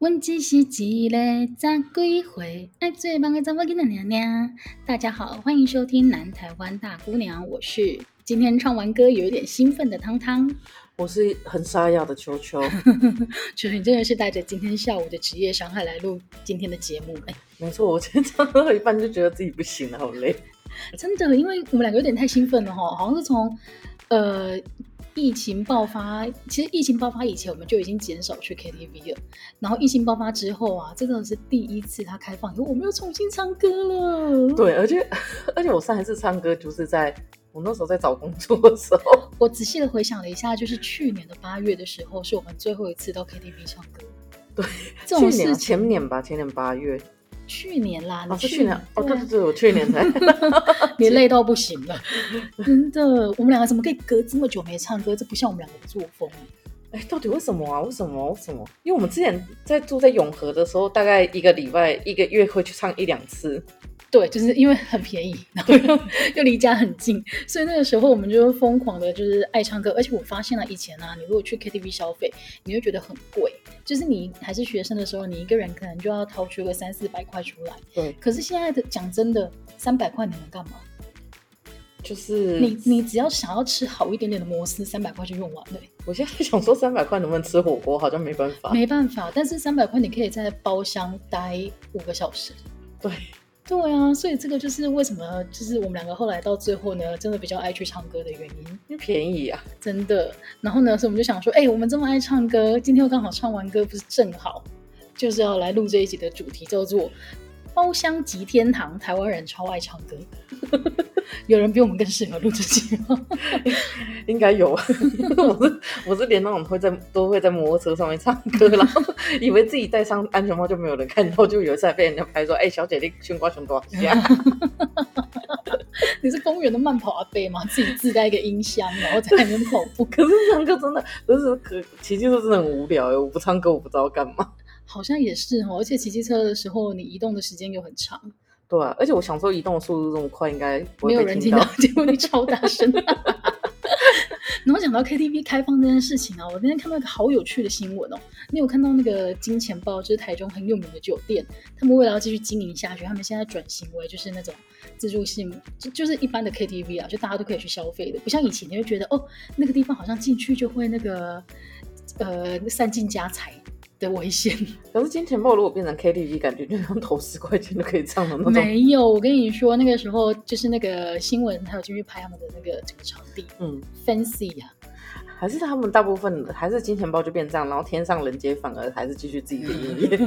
问只是一个十几岁，爱做梦的查某囡仔娘娘。大家好，欢迎收听南台湾大姑娘，我是今天唱完歌有一点兴奋的汤汤，我是很沙哑的秋秋。秋秋，你真的是带着今天下午的职业伤害来录今天的节目？哎，没错，我今天唱到一半就觉得自己不行了，好累。真的，因为我们两个有点太兴奋了哈，好像是从呃。疫情爆发，其实疫情爆发以前我们就已经减少去 KTV 了。然后疫情爆发之后啊，这真的是第一次它开放以后，我们又重新唱歌了。对，而且 而且我上一次唱歌就是在我那时候在找工作的时候。我仔细的回想了一下，就是去年的八月的时候，是我们最后一次到 KTV 唱歌。对，这种事前年吧，前年八月。去年啦，你去年哦，对对对，我去年才，你累到不行了，真的。我们两个怎么可以隔这么久没唱歌？这不像我们两个的作风。哎，到底为什么啊？为什么？为什么？因为我们之前在住在永和的时候，大概一个礼拜、一个月会去唱一两次。对，就是因为很便宜，然后又又离家很近，所以那个时候我们就疯狂的，就是爱唱歌。而且我发现了以前啊，你如果去 KTV 消费，你会觉得很贵。就是你还是学生的时候，你一个人可能就要掏出个三四百块出来。对。可是现在的讲真的，三百块你能干嘛？就是你你只要想要吃好一点点的摩斯，三百块就用完了。我现在想说三百块能不能吃火锅，好像没办法。没办法，但是三百块你可以在包厢待五个小时。对。对啊，所以这个就是为什么，就是我们两个后来到最后呢，真的比较爱去唱歌的原因，因为便宜啊，真的。然后呢，所以我们就想说，哎，我们这么爱唱歌，今天又刚好唱完歌，不是正好，就是要来录这一集的主题，叫做。包厢即天堂，台湾人超爱唱歌。有人比我们更适合录这集吗？应该有。我是我是连那种会在都会在摩托车上面唱歌，然后以为自己戴上安全帽就没有人看到，就有一次还被人家拍说：“哎、欸，小姐，你胸挂胸多少下？”你是公园的慢跑阿伯吗？自己自带一个音箱，然后在那边跑步。可是唱歌真的，可是可骑机车真的很无聊哎！我不唱歌，我不知道干嘛。好像也是哦，而且骑机车的时候，你移动的时间又很长。对啊，而且我想说，移动的速度这么快，应该没有人听到，结果你超大声。然后讲到 KTV 开放这件事情啊，我那天看到一个好有趣的新闻哦。你有看到那个金钱豹，就是台中很有名的酒店，他们为了要继续经营下去，他们现在转型为就是那种自助性，就就是一般的 KTV 啊，就大家都可以去消费的，不像以前你会觉得哦，那个地方好像进去就会那个呃散尽家财。的危险。可是金钱豹如果变成 KTV，感觉就像投十块钱就可以唱的那种。没有，我跟你说，那个时候就是那个新闻，还有进去拍他们的那个整个场地，嗯，fancy 呀、啊。还是他们大部分还是金钱豹就变这样，然后天上人间反而还是继续自己的营业。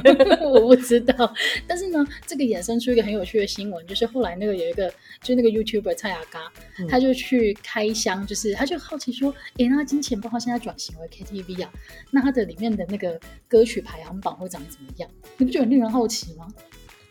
我不知道，但是呢，这个衍生出一个很有趣的新闻，就是后来那个有一个，就是那个 YouTuber 蔡雅嘎，嗯、他就去开箱，就是他就好奇说，哎，那金钱豹现在转型为 KTV 啊，那它的里面的那个歌曲排行榜会长怎么样？你不觉得很令人好奇吗？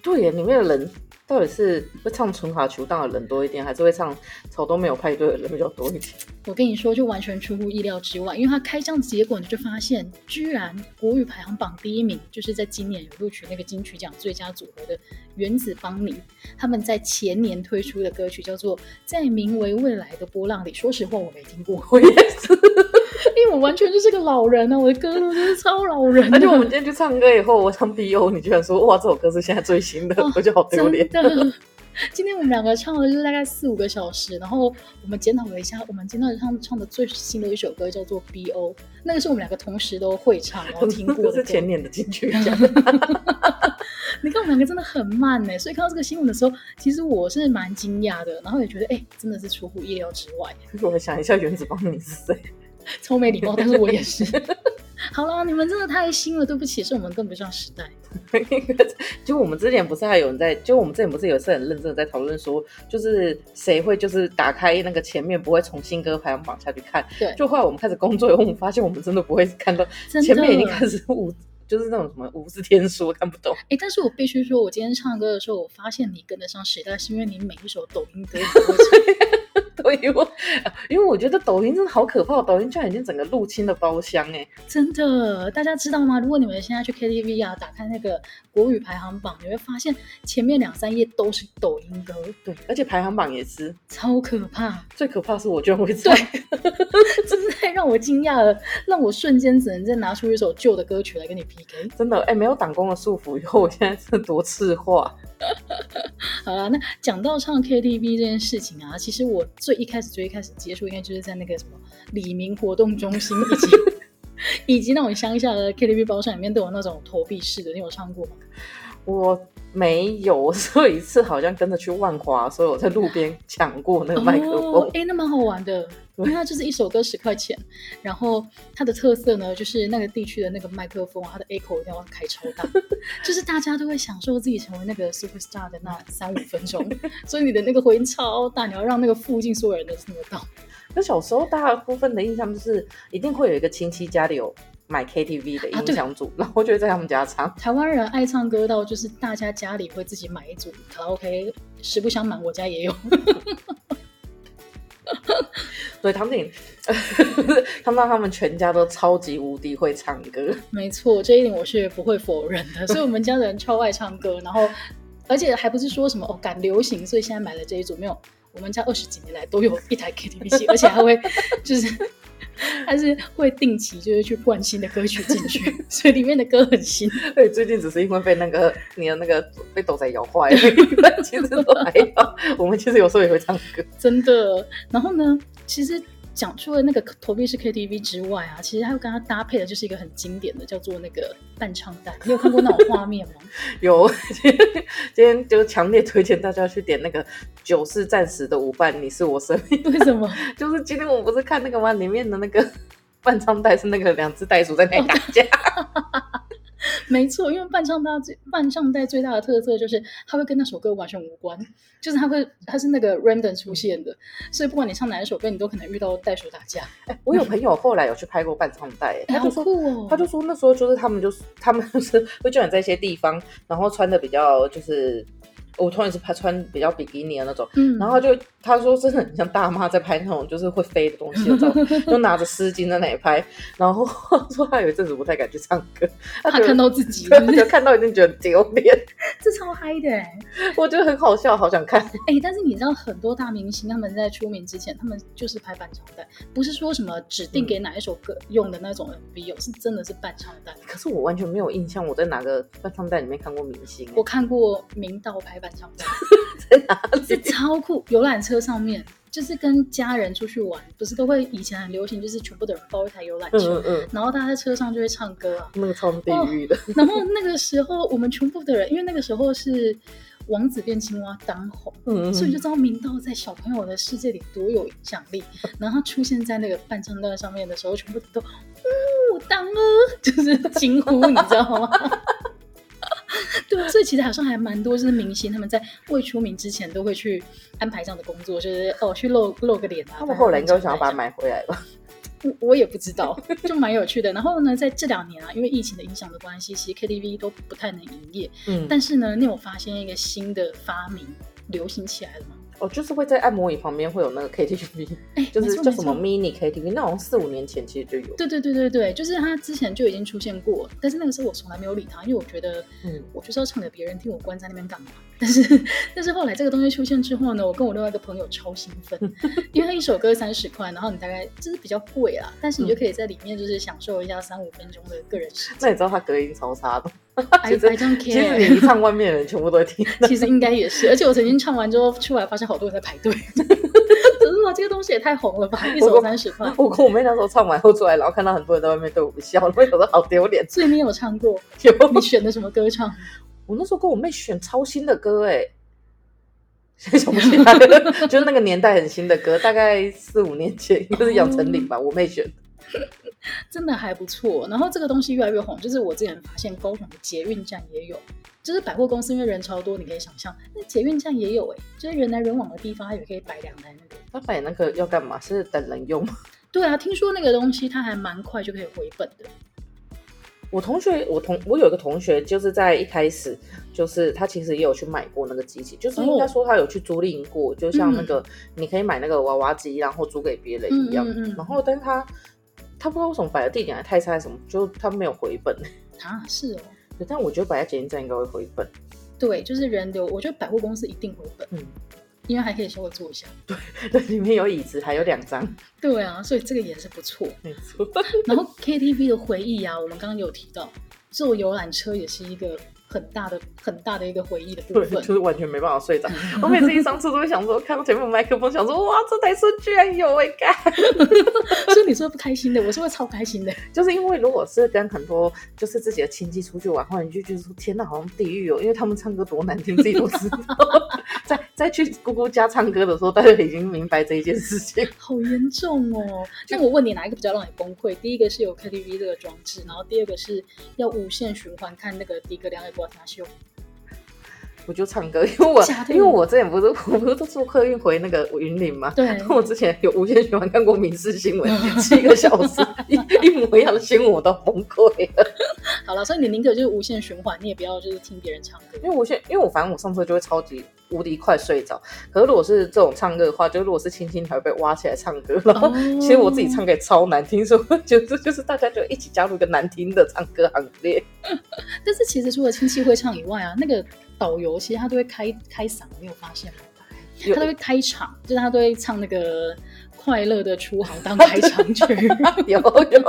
对呀，里面的人。到底是会唱纯卡球当的人多一点，还是会唱草东没有派对的人比较多一点？我跟你说，就完全出乎意料之外，因为他开箱结果你，就发现居然国语排行榜第一名，就是在今年有录取那个金曲奖最佳组合的原子邦尼，他们在前年推出的歌曲叫做《在名为未来的波浪里》。说实话，我没听过，我也是。因为我完全就是个老人啊，我的歌都是超老人。而且我们今天去唱歌以后，我唱 BO，你居然说哇，这首歌是现在最新的，哦、我就好丢脸。今天我们两个唱了就是大概四五个小时，然后我们检讨了一下，我们今天唱唱的最新的一首歌叫做 BO，那个是我们两个同时都会唱，然后听过的。是前年的金曲奖。你看我们两个真的很慢呢，所以看到这个新闻的时候，其实我是蛮惊讶的，然后也觉得哎、欸，真的是出乎意料之外。我来想一下，原子邦你是谁？超没礼貌，但是我也是。好了，你们真的太新了，对不起，是我们跟不上时代。就我们之前不是还有人在，就我们之前不是有是很认真的在讨论说，就是谁会就是打开那个前面不会从新歌排行榜下去看。对。就后来我们开始工作以后，我们发现我们真的不会 看到前面已经开始五，就是那种什么无字天书，看不懂。哎、欸，但是我必须说，我今天唱歌的时候，我发现你跟得上时代，是因为你每一首抖音歌都会唱。对，我因为我觉得抖音真的好可怕，抖音居然已经整个入侵了包厢哎，真的，大家知道吗？如果你们现在去 KTV 啊，打开那个国语排行榜，你会发现前面两三页都是抖音歌，对，而且排行榜也是超可怕。最可怕是我居然会唱，真的太让我惊讶了，让我瞬间只能再拿出一首旧的歌曲来跟你 PK。真的，哎，没有党工的束缚以后，我现在是多次化。好了，那讲到唱 KTV 这件事情啊，其实我最一开始最一开始接触，应该就是在那个什么李明活动中心，以及 以及那种乡下的 KTV 包厢里面都有那种投币式的，你有唱过吗？我没有，我有一次好像跟着去万华，所以我在路边抢过那个麦克风。哎、哦，那蛮好玩的。因为它就是一首歌十块钱，然后它的特色呢，就是那个地区的那个麦克风，它的 echo 一定要开超大，就是大家都会享受自己成为那个 super star 的那三五分钟，所以你的那个回音超大，你要让那个附近所有人都听得到。那小时候大部分的印象就是一定会有一个亲戚家里有买 KTV 的音响组，啊、然后就会在他们家唱。台湾人爱唱歌到就是大家家里会自己买一组卡拉 OK，实不相瞒，我家也有。所以唐景，看到他们全家都超级无敌会唱歌。没错，这一点我是不会否认的。所以我们家的人超爱唱歌，然后而且还不是说什么哦赶流行，所以现在买了这一组。没有，我们家二十几年来都有一台 KTV 机，而且还会就是。还是会定期就是去灌新的歌曲进去，所以里面的歌很新。对，最近只是因为被那个你的那个被斗仔咬坏了，但其实都还好。我们其实有时候也会唱歌，真的。然后呢，其实。讲出了那个投币式 KTV 之外啊，其实还有跟它搭配的就是一个很经典的，叫做那个伴唱带。你有看过那种画面吗？有，今天就强烈推荐大家去点那个《九是暂时的舞伴》，你是我生命。为什么？就是今天我不是看那个吗？里面的那个伴唱带是那个两只袋鼠在那里打架。没错，因为伴唱大最伴唱带最大的特色就是它会跟那首歌完全无关，就是它会它是那个 random 出现的，所以不管你唱哪一首歌，你都可能遇到袋鼠打架。欸、我有朋友后来有去拍过伴唱带，他就说、哦，他就说那时候就是他们就是他们就 是会叫你在一些地方，然后穿的比较就是。我突然是拍穿比较比基尼的那种，嗯、然后就他说真的很像大妈在拍那种就是会飞的东西，的照片 就拿着丝巾在那里拍，然后说他有一阵子不太敢去唱歌，他看到自己是是，就看到已经觉得丢脸，这超嗨的哎，我觉得很好笑，好想看。哎、欸，但是你知道很多大明星他们在出名之前，他们就是拍半场带，不是说什么指定给哪一首歌用的那种 MV，哦，是真的是半场带。可是我完全没有印象，我在哪个半场带里面看过明星，我看过明道拍伴。在 在哪里？是超酷！游览车上面，就是跟家人出去玩，不是都会以前很流行，就是全部的人包一台游览车，嗯嗯，然后大家在车上就会唱歌啊，那个超地狱的。然后那个时候，我们全部的人，因为那个时候是王子变青蛙当红，嗯，所以就知道明道在小朋友的世界里多有影响力。然后他出现在那个伴唱段上面的时候，全部都呜当啊，就是惊呼，你知道吗？对，所以其实好像还蛮多，就是明星他们在未出名之前都会去安排这样的工作，就是哦去露露个脸啊。他们后来应该想要把它买回来吧？我我也不知道，就蛮有趣的。然后呢，在这两年啊，因为疫情的影响的关系，其实 KTV 都不太能营业。嗯，但是呢，你有发现一个新的发明流行起来了吗？哦，就是会在按摩椅旁边会有那个 KTV，哎，就是叫什么 mini KTV，那好像四五年前其实就有。对对对对对，就是他之前就已经出现过，但是那个时候我从来没有理他，因为我觉得，嗯，我就是要唱给别人听，我关在那边干嘛？但是但是后来这个东西出现之后呢，我跟我另外一个朋友超兴奋，因为他一首歌三十块，然后你大概就是比较贵啊，但是你就可以在里面就是享受一下三五分钟的个人时间。那你知道他隔音超差的？I, I don't care。其实你一唱，外面的人全部都会听。其实应该也是，而且我曾经唱完之后出来，发现好多人在排队。真的吗？这个东西也太红了吧！一首三十块。我跟我妹那时候唱完后出来，然后看到很多人在外面对我们笑，我觉得好丢脸。所以你有唱过？有。你选的什么歌唱？我那时候跟我妹选超新的歌，哎，想不起来了，就是那个年代很新的歌，大概四五年前，应该是杨丞琳吧，我妹选的。真的还不错，然后这个东西越来越红，就是我之前发现高雄的捷运站也有，就是百货公司因为人超多，你可以想象，那捷运站也有哎，就是人来人往的地方，它也可以摆两台那个。它摆那个要干嘛？是等人用吗？对啊，听说那个东西它还蛮快就可以回本的。我同学，我同我有一个同学，就是在一开始，就是他其实也有去买过那个机器，就是应该说他有去租赁过，哦、就像那个你可以买那个娃娃机，然后租给别人一样。嗯嗯嗯、然后，但是他他不知道为什么摆的地点还太差，什么，就他没有回本 啊？是哦，对，但我觉得摆在捷运站应该会回本。对，就是人流，我觉得百货公司一定回本。嗯。因为还可以稍微坐一下，对，对，里面有椅子，还有两张，对啊，所以这个也是不错，没错。然后 KTV 的回忆啊，我们刚刚有提到，坐游览车也是一个。很大的很大的一个回忆的部分，就是完全没办法睡着。我每次一上车都会想说，看到前面有麦克风，想说哇，这台车居然有哎干！所以你说不开心的，我是会超开心的。就是因为如果是跟很多就是自己的亲戚出去玩的话，你就觉得说天哪，好像地狱哦，因为他们唱歌多难听，自己都知道。在在去姑姑家唱歌的时候，大家已经明白这一件事情。好严重哦！那我问你，哪一个比较让你崩溃？第一个是有 KTV 这个装置，然后第二个是要无限循环看那个迪格良的。我秀，我就唱歌，因为我因为我之前不是我不是都坐客运回那个云林嘛，对，我之前有无限循环看过民事新闻 七个小时，一一模一样的新闻我都崩溃了。好了，所以你宁可就是无限循环，你也不要就是听别人唱歌，因为无限，因为我反正我上车就会超级无敌快睡着。可是如果是这种唱歌的话，就如果是轻轻才会被挖起来唱歌，然后其实我自己唱歌也超难听，说就是就是大家就一起加入一个难听的唱歌行列。但是其实除了亲戚会唱以外啊，那个导游其实他都会开开嗓，没有发现吗？他都会开场，就是他都会唱那个快乐的出航当开场曲，有 有。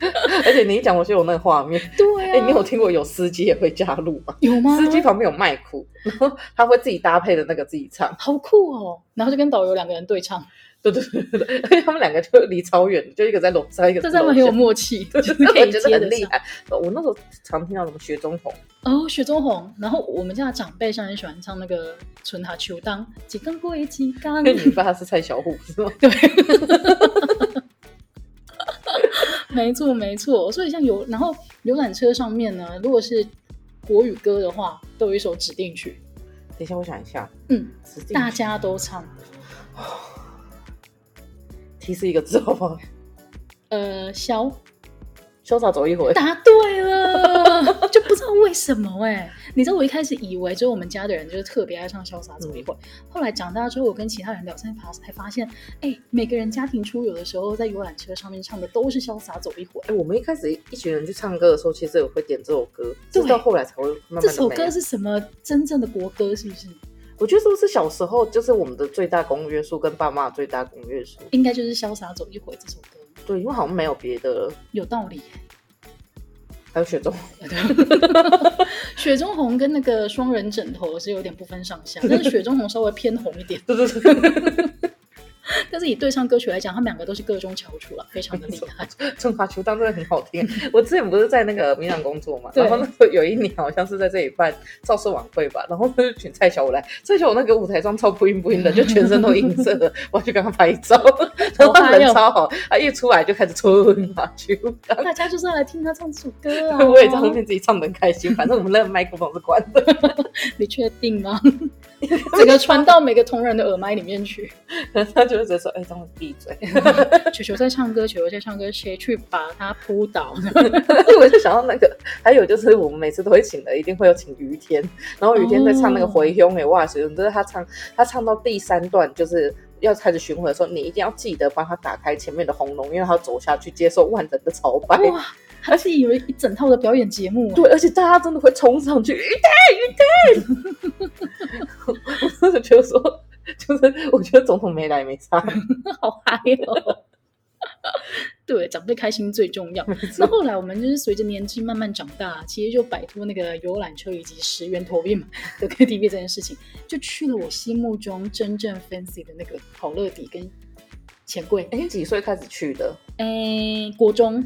而且你一讲，我就有那个画面。对啊，哎、欸，你有听过有司机也会加入吗？有吗？司机旁边有麦克，然后他会自己搭配的那个自己唱，好酷哦！然后就跟导游两个人对唱。对对对对，而且他们两个就离超远，就一个在楼上，一个在楼下。这他们很有默契，就是可以接得上。我那时候常听到什么雪中红哦，雪中红。然后我们家的长辈上很喜欢唱那个《春夏秋冬》，几更过几更。因为你爸是蔡小虎是吗？对。没错没错，所以像游，然后游览车上面呢，如果是国语歌的话，都有一首指定曲。等一下，我想一下。嗯，大家都唱。提示一个字好不好？呃，潇。潇洒走一回，答对了，就不知道为什么哎、欸。你知道我一开始以为，就是我们家的人就是特别爱唱《潇洒走一回》，嗯，后来长大之后，我跟其他人聊天发才发现，哎、欸，每个人家庭出游的时候，在游览车上面唱的都是《潇洒走一回》。哎，我们一开始一群人去唱歌的时候，其实也会点这首歌，直到后来才会慢慢。这首歌是什么？真正的国歌是不是？我觉得是不是小时候就是我们的最大公约数，跟爸妈的最大公约数？应该就是《潇洒走一回》这首歌。对，因为好像没有别的。有道理。还有雪中红，雪中红跟那个双人枕头是有点不分上下，但 是雪中红稍微偏红一点。对对对。但是以对唱歌曲来讲，他们两个都是个中翘楚了，非常的厉害。春华秋当真的很好听。我之前不是在那个民朗工作嘛，然后那时候有一年好像是在这里办造势晚会吧，然后就请蔡小五来，蔡小五那个舞台上超不晕不晕的，就全身都映色的，我要去跟他拍照，然后他人超好，他一出来就开始春华秋冬，大家就是要来听他唱这首歌啊。我也在后面自己唱的很开心，反正我们那个麦克风是关的。你确定吗？整个传到每个同仁的耳麦里面去，他就会直接说：“哎、欸，等我闭嘴。”球球在唱歌，球球在唱歌，谁去把他扑倒？我就想到那个，还有就是我们每次都会请的，一定会有请于天，然后于天在唱那个回乡诶，哇塞！就是他唱，他唱到第三段就是要开始巡回的时候，你一定要记得帮他打开前面的红龙，因为他要走下去接受万人的朝拜。哇而且以为一整套的表演节目，对，而且大家真的会冲上去，于天，于天，我就觉得说，就是我觉得总统没来没差，好嗨哦。对，长辈开心最重要。那后来我们就是随着年纪慢慢长大，其实就摆脱那个游览车以及十元投币的 KTV 这件事情，就去了我心目中真正 fancy 的那个好乐迪跟钱柜。哎，几岁开始去的？哎，国中。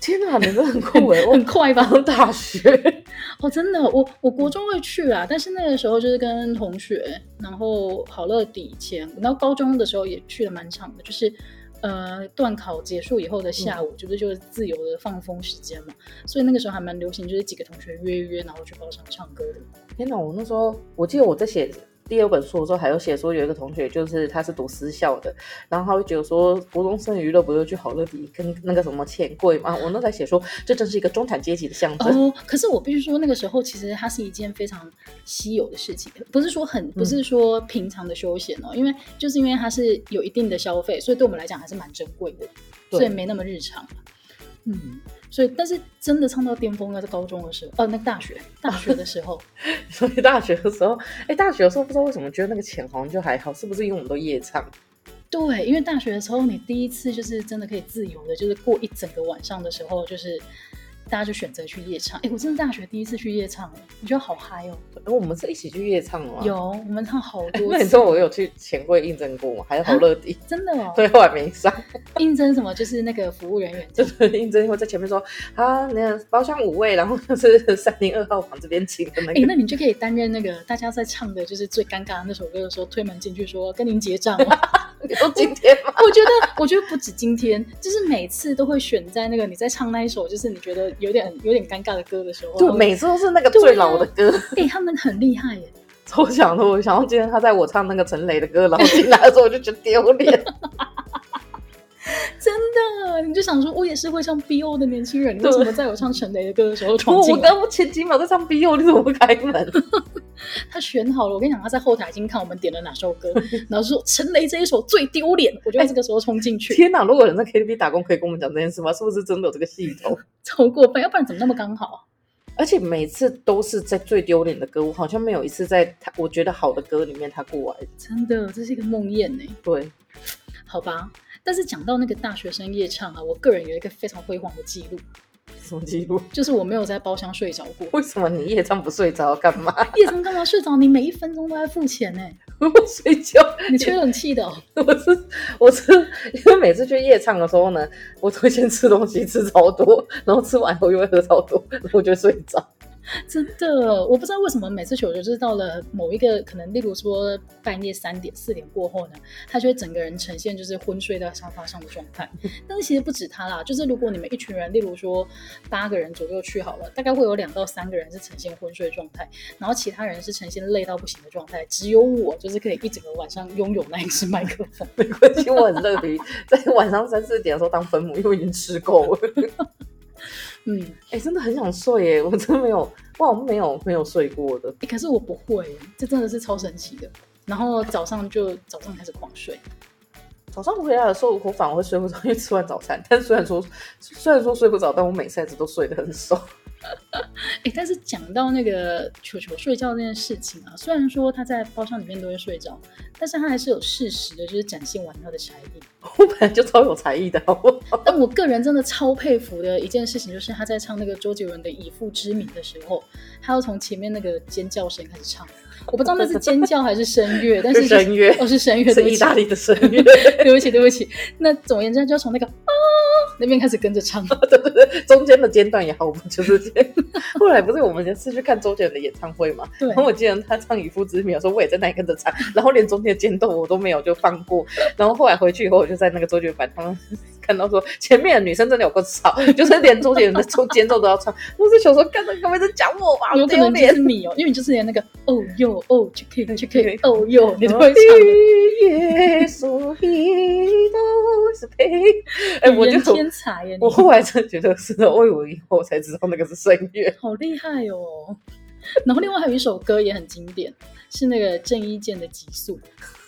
天哪，你真的很酷哎！很快吧？大学 哦，真的，我我国中会去啊，但是那个时候就是跟同学，然后好乐底前，然后高中的时候也去了蛮长的，就是呃，段考结束以后的下午，嗯、就是就是自由的放风时间嘛，所以那个时候还蛮流行，就是几个同学约约，然后去包场唱歌的。天哪，我那时候我记得我在写第二本书的时候，还有写说有一个同学，就是他是读私校的，然后他会觉得说，国中生娱乐不就去好乐迪跟那个什么钱柜吗？我那在写说，这真是一个中产阶级的象征。哦，可是我必须说，那个时候其实它是一件非常稀有的事情，不是说很，不是说平常的休闲哦，嗯、因为就是因为它是有一定的消费，所以对我们来讲还是蛮珍贵的，所以没那么日常。嗯。所以，但是真的唱到巅峰，应该是高中的时候，呃，那个大学，大学的时候。所以大学的时候，哎、欸，大学的时候不知道为什么觉得那个钱好像就还好，是不是因为我们都夜唱？对，因为大学的时候，你第一次就是真的可以自由的，就是过一整个晚上的时候，就是。大家就选择去夜唱，哎，我真的大学第一次去夜唱，我觉得好嗨哦！我们是一起去夜唱吗？有，我们唱好多次。那你说我有去钱柜应征过吗？还是好乐迪？真的哦？对，后来没上。应征什么？就是那个服务人员，就是应征会在前面说啊，那个包厢五位，然后就是三零二号房这边请的那个。哎，那你就可以担任那个大家在唱的就是最尴尬的那首歌的时候，推门进去说跟您结账。你说今天吗？我觉得，我觉得不止今天，就是每次都会选在那个你在唱那一首，就是你觉得有点有点尴尬的歌的时候，就每次都是那个最老的歌。哎、他们很厉害耶！抽奖的，我想到今天他在我唱那个陈雷的歌，然后进来的时候我就觉得丢脸。真的，你就想说，我也是会唱 BO 的年轻人，你为什么在我唱陈雷的歌的时候闯进？我刚刚前几秒在唱 BO，你怎么不开门？他选好了，我跟你讲，他在后台已经看我们点了哪首歌，然后说陈雷这一首最丢脸，我就在这个时候冲进去。天哪！如果有人在 KTV 打工，可以跟我们讲这件事吗？是不是真的有这个系统？超过分，要不然怎么那么刚好？而且每次都是在最丢脸的歌，我好像没有一次在他我觉得好的歌里面他过来。真的，这是一个梦魇呢。对，好吧。但是讲到那个大学生夜唱啊，我个人有一个非常辉煌的记录。什么记录？就是我没有在包厢睡着过。为什么你夜唱不睡着干嘛？夜唱干嘛睡着？你每一分钟都在付钱呢。我睡觉，你吹冷气的哦。我是我是因为每次去夜唱的时候呢，我都会先吃东西，吃超多，然后吃完后又会喝超多，然后我就睡着。真的，我不知道为什么每次球球就是到了某一个可能，例如说半夜三点、四点过后呢，他就会整个人呈现就是昏睡在沙发上的状态。但是其实不止他啦，就是如果你们一群人，例如说八个人左右去好了，大概会有两到三个人是呈现昏睡状态，然后其他人是呈现累到不行的状态，只有我就是可以一整个晚上拥有那一只麦克风。没关系，我很乐于在晚上三四点的时候当分母，因为已经吃够了。嗯，哎、欸，真的很想睡耶！我真的没有，哇，我没有没有睡过的。哎、欸，可是我不会，这真的是超神奇的。然后早上就早上开始狂睡。早上回来的时候，我反而会睡不着，因为吃完早餐。但虽然说虽然说睡不着，但我每次都睡得很熟。哎、欸，但是讲到那个球球睡觉这件事情啊，虽然说他在包厢里面都会睡着，但是他还是有事实的，就是展现完他的才艺。我本来就超有才艺的，好不好？但我个人真的超佩服的一件事情，就是他在唱那个周杰伦的《以父之名》的时候，他要从前面那个尖叫声开始唱。我不知道那是尖叫还是声乐，但是，是声乐，哦，是声乐，是意大利的声乐。对不起，对不起。那总而言之，就要从那个啊那边开始跟着唱。对对对，中间的间断也好，我们就是。后来不是我们是去看周杰伦的演唱会嘛？对。然后我记得他唱《以父之名》的时候，我也在那里跟着唱，然后连中间的间段我都没有就放过。然后后来回去以后，我就在那个周杰伦版他们看到说，前面的女生真的有够吵，就是连周杰伦的中间奏都要唱。我是想说，刚才各位在讲我吧？有可能就是你哦，因为你就是连那个哦哟。哦，就可以，就可以。哦哟，你都会唱。哎，我就天才耶！我后来真的觉得是的，我以为以后才知道那个是声乐，好厉害哦。然后另外还有一首歌也很经典，是那个郑伊健的《极速》。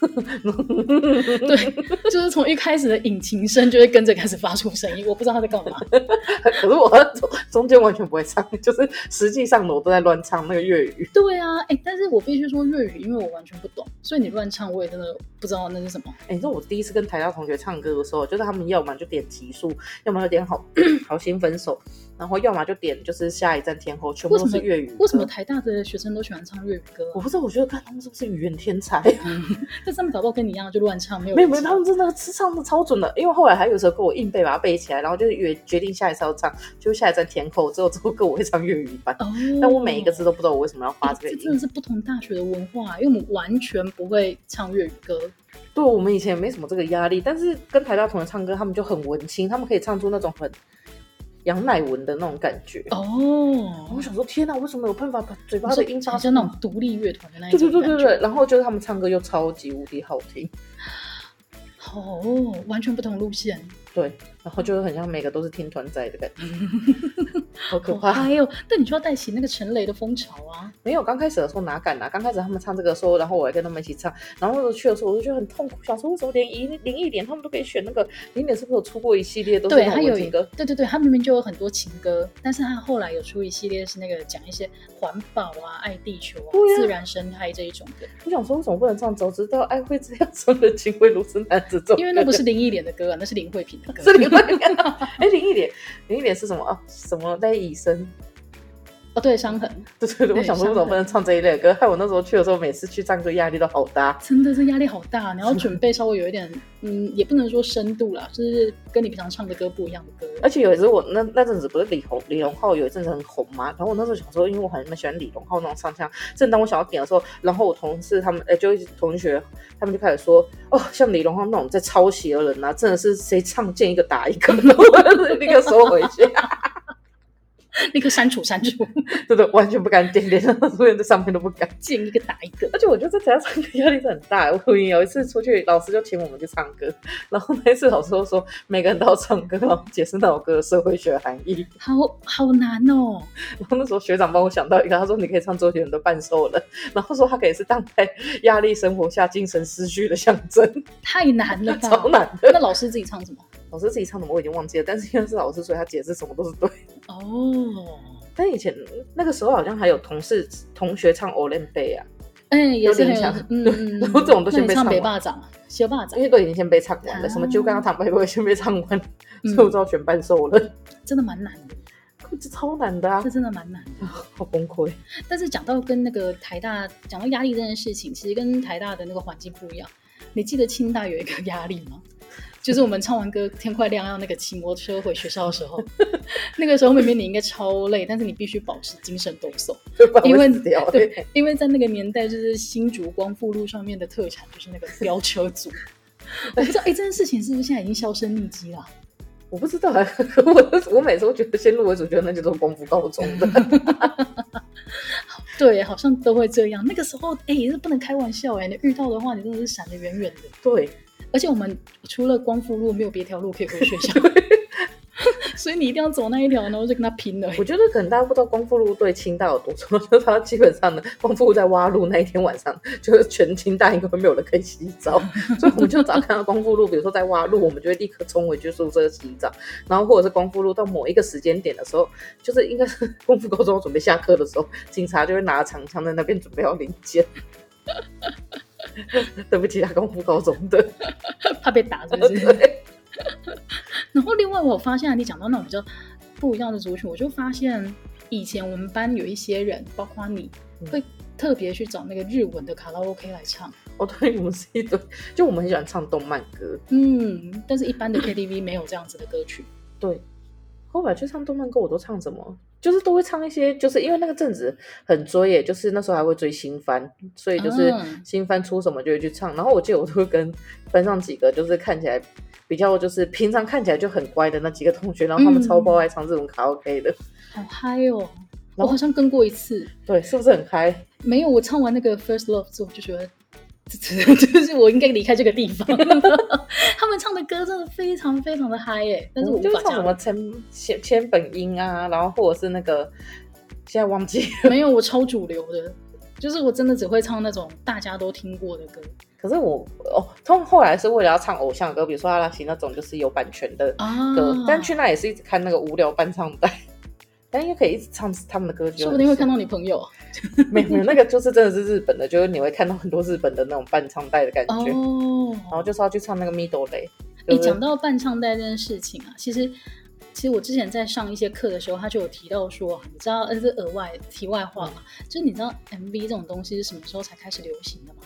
对，就是从一开始的引擎声就会跟着开始发出声音，我不知道他在干嘛。可是我中中间完全不会唱，就是实际上的我都在乱唱那个粤语。对啊，哎、欸，但是我必须说粤语，因为我完全不懂，所以你乱唱我也真的不知道那是什么。哎、欸，你知道我第一次跟台大同学唱歌的时候，就是他们要么就点极速，要么就点好 好心分手，然后要么就点就是下一站天后，全部都是粤语。为什么台大的学生都喜欢唱粤语歌？我不知道，我觉得看他们是不是语言天才。但他们搞不好跟你一样就乱唱，没有没有没有，他们真的是唱的超准的。因为后来还有时候跟我硬背把它背起来，然后就是约决定下一次要唱，就下一站天后之后，之后跟我会唱粤语版。哦，但我每一个字都不知道我为什么要发这个音。这真的是不同大学的文化，因为我们完全不会唱粤语歌。对，我们以前也没什么这个压力，但是跟台大同学唱歌，他们就很文青，他们可以唱出那种很杨乃文的那种感觉哦。我想说，天哪，为什么有办法把嘴巴的音发成那种独立乐团的那种？对对对对对。然后就是他们唱歌又超级无敌好听。哦，完全不同路线。对，然后就很像每个都是天团仔的感觉，好可怕。还有，但你就要带起那个陈雷的风潮啊！没有，刚开始的时候哪敢啊？刚开始他们唱这个时候，然后我还跟他们一起唱，然后那时候去的时候我就觉得很痛苦，想说为什么连林忆莲他们都可以选那个？林忆莲是不是有出过一系列都是他有情歌？对对对，他明明就有很多情歌，但是他后来有出一系列是那个讲一些环保啊、爱地球啊、啊自然生态这一种的。我想说为什么不能唱？早知道爱会这样，说的情会如此难这种。因为那不是林忆莲的歌啊，那是林慧萍。是林慧萍，哎，林忆莲，林忆莲是什么啊？什么在以身？哦，对，伤痕。对对对，我想说，为什么不能唱这一类的歌？害我那时候去的时候，每次去唱歌压力都好大。真的是压力好大，你要准备稍微有一点，嗯，也不能说深度啦，就是跟你平常唱的歌不一样的歌。而且有一次我那那阵子不是李红李荣浩有一阵子很红嘛，然后我那时候想说，因为我很蛮喜欢李荣浩那种唱腔，正当我想要点的时候，然后我同事他们哎，就同学他们就开始说，哦，像李荣浩那种在抄袭的人啊，真的是谁唱见一个打一个，我立刻收回去。立刻删除删除，对对，完全不敢点，连上所有在上面都不敢，见一个打一个。而且我觉得在台上唱歌压力是很大。我有一次出去，老师就请我们去唱歌，然后那一次老师都说每个人都要唱歌，然后解释那首歌的社会学含义，好好难哦。然后那时候学长帮我想到一个，他说你可以唱周杰伦的半兽人，然后说他可以是当代压力生活下精神失序的象征，太难了吧，超难的。那老师自己唱什么？老师自己唱的我已经忘记了，但是因为是老师，所以他解释什么都是对。哦，但以前那个时候好像还有同事同学唱《Olympic》啊，哎，也是很强，嗯，然后这种都先被唱完。霸掌，小霸掌，因为都已经先被唱完了，什么就刚刚唱背背先被唱完，所以我知道全半熟了。真的蛮难的，这超难的啊，这真的蛮难的，好崩溃。但是讲到跟那个台大讲到压力这件事情，其实跟台大的那个环境不一样。你记得清大有一个压力吗？就是我们唱完歌天快亮要那个骑摩托车回学校的时候，那个时候明明你应该超累，但是你必须保持精神抖擞，因为对，因为在那个年代就是新竹光复路上面的特产就是那个飙车族。我不知道哎，这件事情是不是现在已经销声匿迹了？我不知道，啊我我每次都觉得先入为主，觉得那就是光复高中的。对，好像都会这样。那个时候哎，也是不能开玩笑哎，你遇到的话，你真的是闪得远远的。对。而且我们除了光复路，没有别条路可以回学校，所以你一定要走那一条，然后就跟他拼了。我觉得可能大家不知道光复路对清大有多重要，就是他基本上呢，光复路在挖路那一天晚上，就是全清大应该会没有人可以洗澡，所以我们就只要看到光复路，比如说在挖路，我们就会立刻冲回去宿舍洗澡，然后或者是光复路到某一个时间点的时候，就是应该是光复高中准备下课的时候，警察就会拿着长枪在那边准备要临检。对不起，他光复高中的，怕被打是不是？然后另外我发现你讲到那种比较不一样的族群，我就发现以前我们班有一些人，包括你会特别去找那个日文的卡拉 OK 来唱。哦，对，我们是一堆，就我们很喜欢唱动漫歌。嗯，但是一般的 KTV 没有这样子的歌曲。对。后来去唱动漫歌，我都唱什么？就是都会唱一些，就是因为那个阵子很追耶，就是那时候还会追新番，所以就是新番出什么就会去唱。然后我记得我都会跟班上几个，就是看起来比较就是平常看起来就很乖的那几个同学，然后他们超爆爱唱这种卡拉 OK 的，好嗨哦！我好像跟过一次，对，是不是很嗨？没有，我唱完那个 First Love 之后就觉得。就是我应该离开这个地方。唱的歌真的非常非常的嗨耶，但是我就唱什么千千千本樱啊，然后或者是那个现在忘记了。没有，我超主流的，就是我真的只会唱那种大家都听过的歌。可是我哦，他们后来是为了要唱偶像歌，比如说阿拉西那种就是有版权的歌，啊、但去那也是一直看那个无聊伴唱带。但又可以一直唱他们的歌，说不定会看到你朋友。没有，那个就是真的是日本的，就是你会看到很多日本的那种伴唱带的感觉。哦。然后就是要去唱那个 Middle。你讲到伴唱带这件事情啊，其实其实我之前在上一些课的时候，他就有提到说，你知道，呃，是额外题外话嘛，嗯、就是你知道 MV 这种东西是什么时候才开始流行的吗？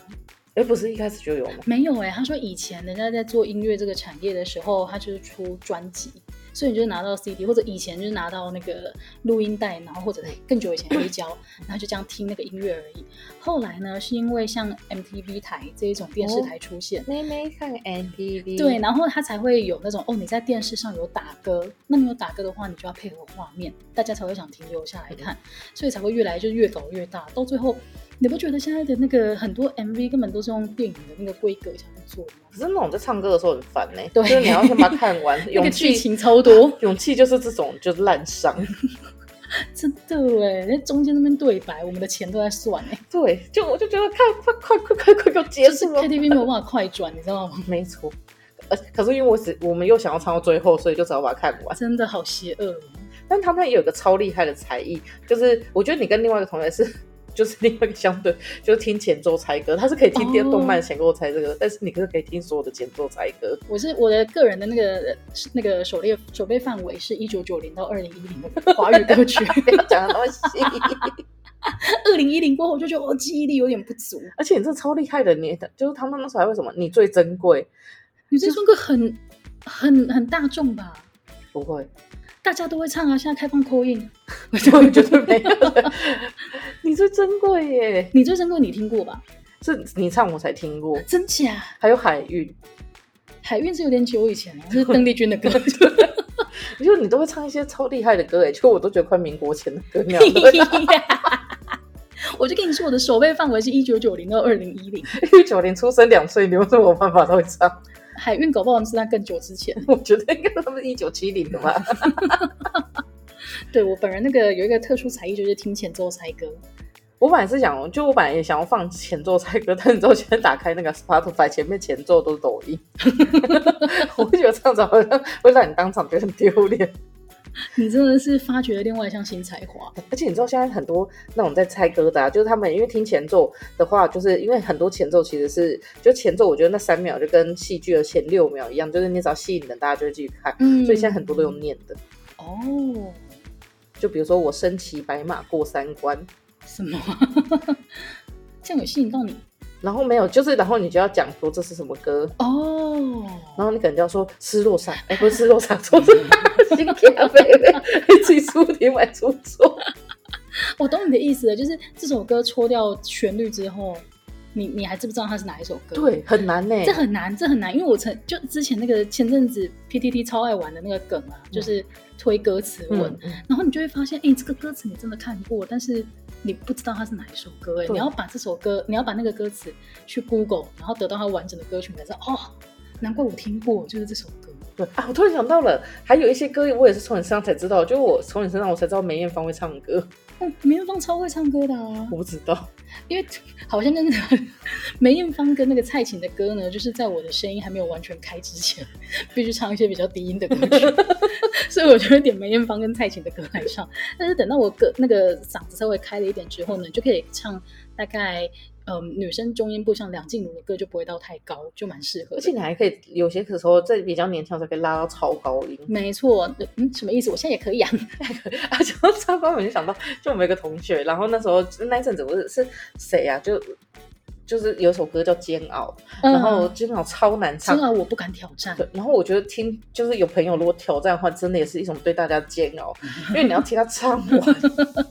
哎，不是一开始就有吗？没有哎、欸，他说以前人家在做音乐这个产业的时候，他就是出专辑。所以你就拿到 CD，或者以前就是拿到那个录音带，然后或者更久以前黑胶，然后就这样听那个音乐而已。后来呢，是因为像 MTV 台这一种电视台出现，妹妹看 MTV，对，然后它才会有那种哦，你在电视上有打歌，那你有打歌的话，你就要配合画面，大家才会想停留下来看，所以才会越来就越搞越大，到最后。你不觉得现在的那个很多 MV 根本都是用电影的那个规格想去做的吗？可是那种在唱歌的时候很烦呢、欸。对，就是你要先把它看完。那个剧情超多，勇气就是这种就是烂伤。真的哎，那中间那边对白，我们的钱都在算哎。对，就我就觉得看快快快快快给我结束了。KTV 没有办法快转，你知道吗？没错。呃，可是因为我只我们又想要唱到最后，所以就只好把它看完。真的好邪恶。但他们也有个超厉害的才艺，就是我觉得你跟另外一个同学是。就是另外一个相对，就是听前奏猜歌，他是可以听电动漫前奏猜这个，oh. 但是你可是可以听所有的前奏猜歌。我是我的个人的那个那个狩猎守备范围是一九九零到二零一零的华语歌曲，不 要讲的那么细。二零一零过后，我就觉得我记忆力有点不足。而且你这超厉害的，你就是他们那时候还为什么？你最珍贵，你最珍贵很很很大众吧？不会。大家都会唱啊！现在开放 call in，我就觉得没有。你最珍贵耶！你最珍贵，你听过吧？是你唱我才听过，真假？还有海运，海运是有点久以前了，是邓丽君的歌。就你都会唱一些超厉害的歌哎，就我都觉得快民国前的歌那样。我就跟你说，我的守备范围是一九九零到二零一零。一九九零出生两岁，你有什么办法都会唱？海运狗不好是在更久之前，我觉得应该他们一九七零的吧。对，我本人那个有一个特殊才艺，就是听前奏猜歌。我本来是想，就我本来也想要放前奏猜歌，但你知道，现在打开那个 Spotify 前面前奏都是抖音，我会觉得这样子好像会让你当场觉得很丢脸。你真的是发掘了另外一项新才华，而且你知道现在很多那种在猜歌的，啊，就是他们因为听前奏的话，就是因为很多前奏其实是就前奏，我觉得那三秒就跟戏剧的前六秒一样，就是你只要吸引人，大家就会继续看。嗯，所以现在很多都用念的。哦，就比如说我身骑白马过三关，什么？这样有吸引到你？然后没有，就是然后你就要讲说这是什么歌哦，然后你可能就要说失落伞，哎，不是失落伞，错是新咖啡，自己出题买出错。我懂你的意思了，就是这首歌戳掉旋律之后，你你还知不知道它是哪一首歌？对，很难呢，这很难，这很难，因为我曾就之前那个前阵子 PTT 超爱玩的那个梗啊，就是推歌词文，嗯嗯、然后你就会发现，哎，这个歌词你真的看过，但是。你不知道它是哪一首歌哎，你要把这首歌，你要把那个歌词去 Google，然后得到它完整的歌曲，你才知道哦，难怪我听过，就是这首歌。对啊，我突然想到了，还有一些歌我也是从你身上才知道，就我从你身上我才知道梅艳芳会唱歌。嗯，梅艳芳超会唱歌的啊！我不知道，因为好像跟梅艳芳跟那个蔡琴的歌呢，就是在我的声音还没有完全开之前，必须唱一些比较低音的歌曲，所以我就会点梅艳芳跟蔡琴的歌来唱。但是等到我歌那个嗓子稍微开了一点之后呢，就可以唱大概。嗯，女生中音部像梁静茹的歌就不会到太高，就蛮适合。而且你还可以有些时候在比较年轻的时候可以拉到超高音。没错，嗯，什么意思？我现在也可以啊。啊，讲到超高，我就想到，就我们一个同学，然后那时候那一阵子我是是谁啊？就。就是有首歌叫《煎熬》，嗯，然后《煎熬》超难唱，煎熬我不敢挑战。对，然后我觉得听就是有朋友如果挑战的话，真的也是一种对大家的煎熬，因为你要听他唱完。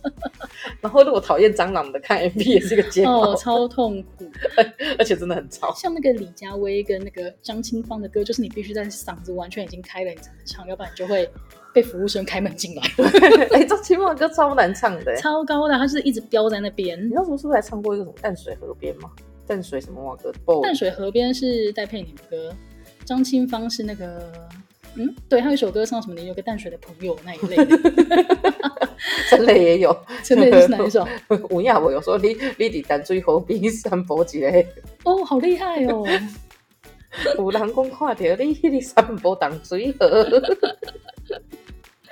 然后如果讨厌蟑螂的，看 MV 也是一个煎熬，哦，超痛苦，而且真的很吵。像那个李佳薇跟那个张清芳的歌，就是你必须在嗓子完全已经开了，你才能唱，要不然你就会被服务生开门进来。哎，张清芳的歌超难唱的，超高的，他是一直飙在那边。你知道什么是不是还唱过一个什么淡水河边吗？淡水什么歌？淡水河边是戴佩妮的歌，张清芳是那个，嗯，对，他有一首歌唱什么？你有个淡水的朋友那一类的，真的也有，陈蕾是哪一首？吴亚我有说你你伫淡水河边散步一个，哦，好厉害哦！有人讲看到你你散步淡水河，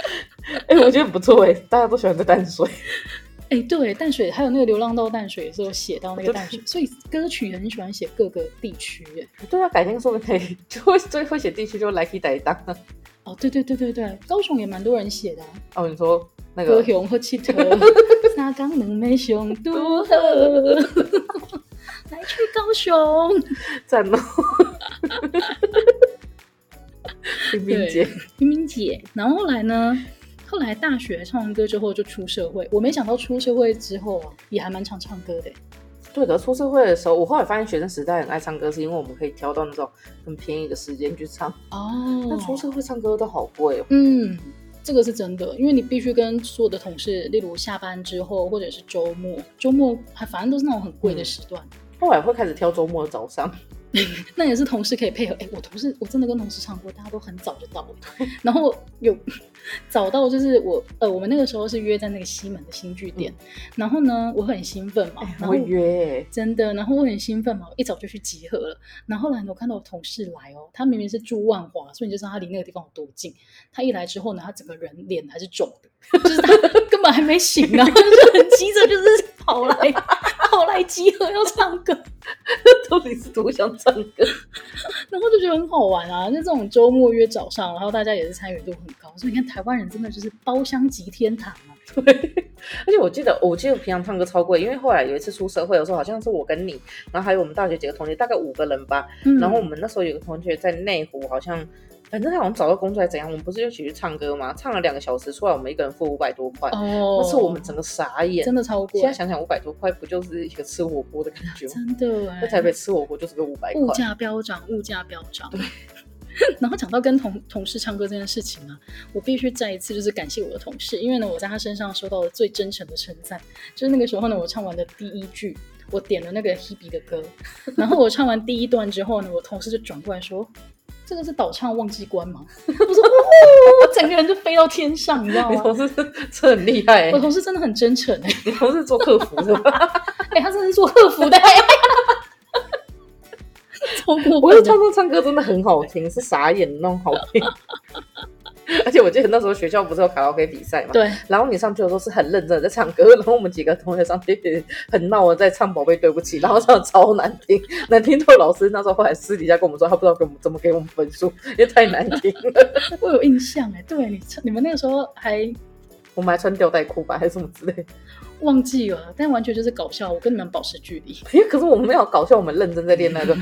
哎、欸，我觉得不错哎，大家都喜欢这淡水。哎、欸，对，淡水还有那个流浪到淡水的时候写到那个淡水，所以歌曲很喜欢写各个地区。哎，对啊，改天说不定可以，就会最会写地区就来去台东。哦，对对对对对，高雄也蛮多人写的、啊。哦，你说那个高雄和七特，三港两妹上都好，来去高雄，赞哦。冰冰姐，冰冰姐。然后后来呢？后来大学唱完歌之后就出社会，我没想到出社会之后也还蛮常唱歌的。对的，出社会的时候，我后来发现学生时代很爱唱歌，是因为我们可以挑到那种很便宜的时间去唱。哦，那出社会唱歌都好贵哦。嗯，这个是真的，因为你必须跟所有的同事，例如下班之后或者是周末，周末还反正都是那种很贵的时段。嗯，后来会开始挑周末的早上。那也是同事可以配合。哎、欸，我同事我真的跟同事唱过，大家都很早就到了。然后有 早到，就是我呃，我们那个时候是约在那个西门的新据点。嗯、然后呢，我很兴奋嘛，然后约真的，然后我很兴奋嘛，我一早就去集合了。然后后来我看到我同事来哦，他明明是住万华，所以你就知道他离那个地方有多近。他一来之后呢，他整个人脸还是肿的，就是他 根本还没醒啊，就是很急着，就是跑来跑来集合要唱歌。到底是多想唱歌，然后就觉得很好玩啊！那这种周末约早上，然后大家也是参与度很高，所以你看台湾人真的就是包厢即天堂啊！对，而且我记得，我记得平常唱歌超贵，因为后来有一次出社会的时候，好像是我跟你，然后还有我们大学几个同学，大概五个人吧。嗯、然后我们那时候有个同学在内湖，好像。反正他好像找到工作还是怎样，我们不是就一起去唱歌吗？唱了两个小时出来，我们一个人付五百多块，哦，那是我们整个傻眼，真的超贵。现在想想，五百多块不就是一个吃火锅的感觉吗？真的，在台北吃火锅就是个五百块。物价飙涨，物价飙涨。对。然后讲到跟同同事唱歌这件事情呢，我必须再一次就是感谢我的同事，因为呢，我在他身上收到了最真诚的称赞。就是那个时候呢，我唱完的第一句，我点了那个 Hebe 的歌，然后我唱完第一段之后呢，我同事就转过来说。这个是倒唱忘记关吗？我说，我整个人就飞到天上，你知道吗？你同事这很厉害，我同事真的很真诚哎。你同事做客服是吧？哎，他真的是做客服的。我觉得唱歌唱歌真的很好听，是傻眼的那种好听。而且我记得那时候学校不是有卡拉 OK 比赛嘛？对。然后你上去的时候是很认真的在唱歌，然后我们几个同学上去很闹的在唱《宝贝对不起》，然后唱的超难听，难听到老师那时候后来私底下跟我们说，他不知道给我们怎么给我们分数，因为太难听了。我有印象哎，对你你们那个时候还。我们还穿吊带裤吧，还是什么之类，忘记了。但完全就是搞笑，我跟你们保持距离。哎，可是我们没有搞笑，我们认真在练那个。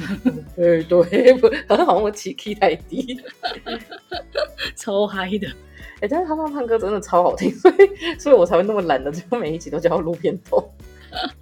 对对，不，好像好像我起 key 太低，超嗨的。哎，但是他们唱歌真的超好听，所以 所以我才会那么懒的，就每一集都叫他录片头。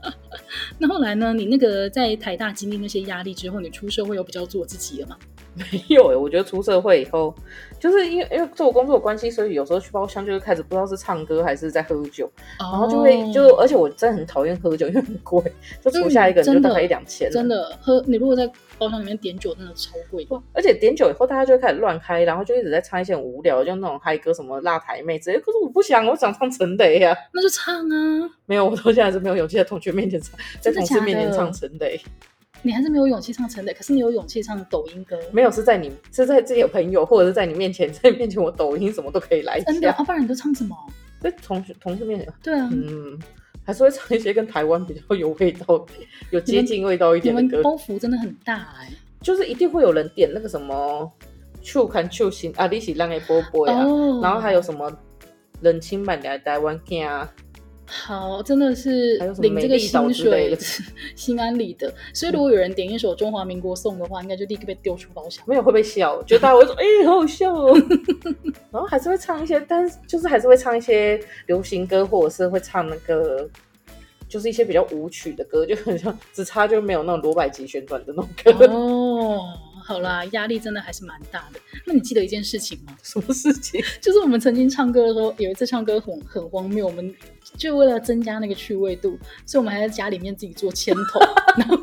那后来呢？你那个在台大经历那些压力之后，你出社会有比较做自己了吗？没有哎，我觉得出社会以后，就是因为因为做工作的关系，所以有时候去包厢就会开始不知道是唱歌还是在喝酒，oh. 然后就会就而且我真的很讨厌喝酒，因为很贵，就除下一个人就大概一两千。真的喝，你如果在包厢里面点酒，真的超贵。而且点酒以后，大家就会开始乱开，然后就一直在唱一些很无聊，就那种嗨歌，什么辣台妹之类。可是我不想，我想唱陈雷呀。那就唱啊！没有，我到现在还是没有勇气在同学面前唱，在同事面前唱陈雷。你还是没有勇气唱陈磊，可是你有勇气唱抖音歌。没有，是在你是在自己的朋友，或者是在你面前，在你面前我抖音什么都可以来。真的，啊，不然你都唱什么？在同学同事面前。对啊，嗯，还是会唱一些跟台湾比较有味道、有接近味道一点的歌。你们包袱真的很大哎，欸，就是一定会有人点那个什么“手牵手心啊，你是咱的宝贝啊”，然后还有什么“冷清版的台湾囝”。好，真的是领这个薪水，心安理得。所以如果有人点一首中华民国颂的话，应该就立刻被丢出包厢。没有会被笑，觉得大家会说：“哎、欸，好好笑哦。”然后还是会唱一些，但是就是还是会唱一些流行歌，或者是会唱那个，就是一些比较舞曲的歌，就很像，只差就没有那种罗百吉旋转的那种歌哦。好啦，压力真的还是蛮大的。那你记得一件事情吗？什么事情？就是我们曾经唱歌的时候，有一次唱歌很很荒谬，我们就为了增加那个趣味度，所以我们还在家里面自己做签筒，然后有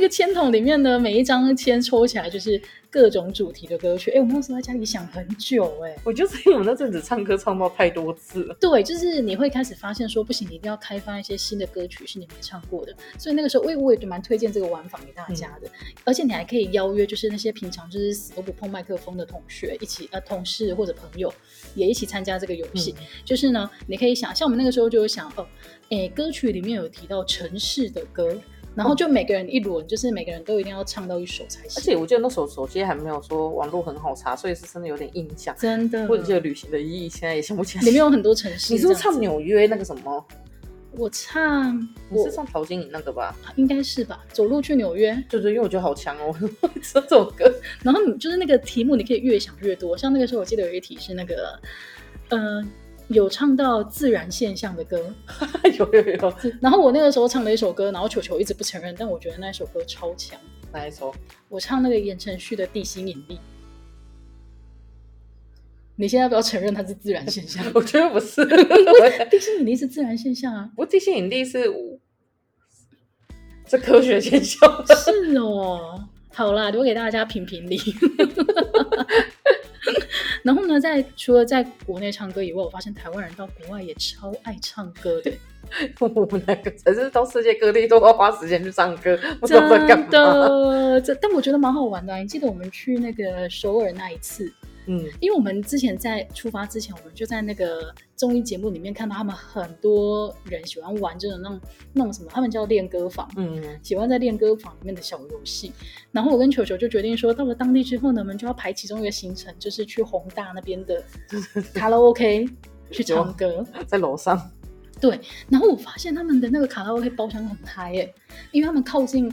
那个签筒里面呢，每一张签抽起来就是。各种主题的歌曲，哎、欸，我们那时候在家里想很久、欸，哎，我就是因为我那阵子唱歌唱到太多次了，对，就是你会开始发现说，不行，你一定要开发一些新的歌曲是你没唱过的，所以那个时候，我也我也蛮推荐这个玩法给大家的，嗯、而且你还可以邀约，就是那些平常就是死都不碰麦克风的同学一起，呃，同事或者朋友也一起参加这个游戏，嗯、就是呢，你可以想，像我们那个时候就有想，哦，哎、欸，歌曲里面有提到城市的歌。然后就每个人一轮，就是每个人都一定要唱到一首才行。而且我记得那时候手机还没有说网络很好查，所以是真的有点印象。真的。或者这个旅行的意义，现在也想不起来。里面有很多城市。你是不是唱纽约那个什么？我唱，你是唱陶晶莹那个吧？应该是吧。走路去纽约，对对，因为我觉得好强哦，这首歌。然后你就是那个题目，你可以越想越多。像那个时候，我记得有一题是那个，呃，有唱到自然现象的歌，有有有。然后我那个时候唱了一首歌，然后球球一直不承认，但我觉得那首歌超强。哪一首？我唱那个言承旭的《地心引力》。你现在不要承认它是自然现象，我觉得不是。地心引力是自然现象啊，不，地心引力是是科学现象。是哦，好啦，留给大家评评理。然后呢，在除了在国内唱歌以外，我发现台湾人到国外也超爱唱歌的。我们两个才是到世界各地都要花时间去唱歌，不知道在干嘛。这但我觉得蛮好玩的啊。你记得我们去那个首尔那一次？嗯，因为我们之前在出发之前，我们就在那个综艺节目里面看到他们很多人喜欢玩这种那种那种什么，他们叫练歌房，嗯，喜欢在练歌房里面的小游戏。然后我跟球球就决定说，到了当地之后呢，我们就要排其中一个行程，就是去宏大那边的 卡拉 OK 去唱歌，在楼上。对，然后我发现他们的那个卡拉 OK 包厢很嗨耶，因为他们靠近。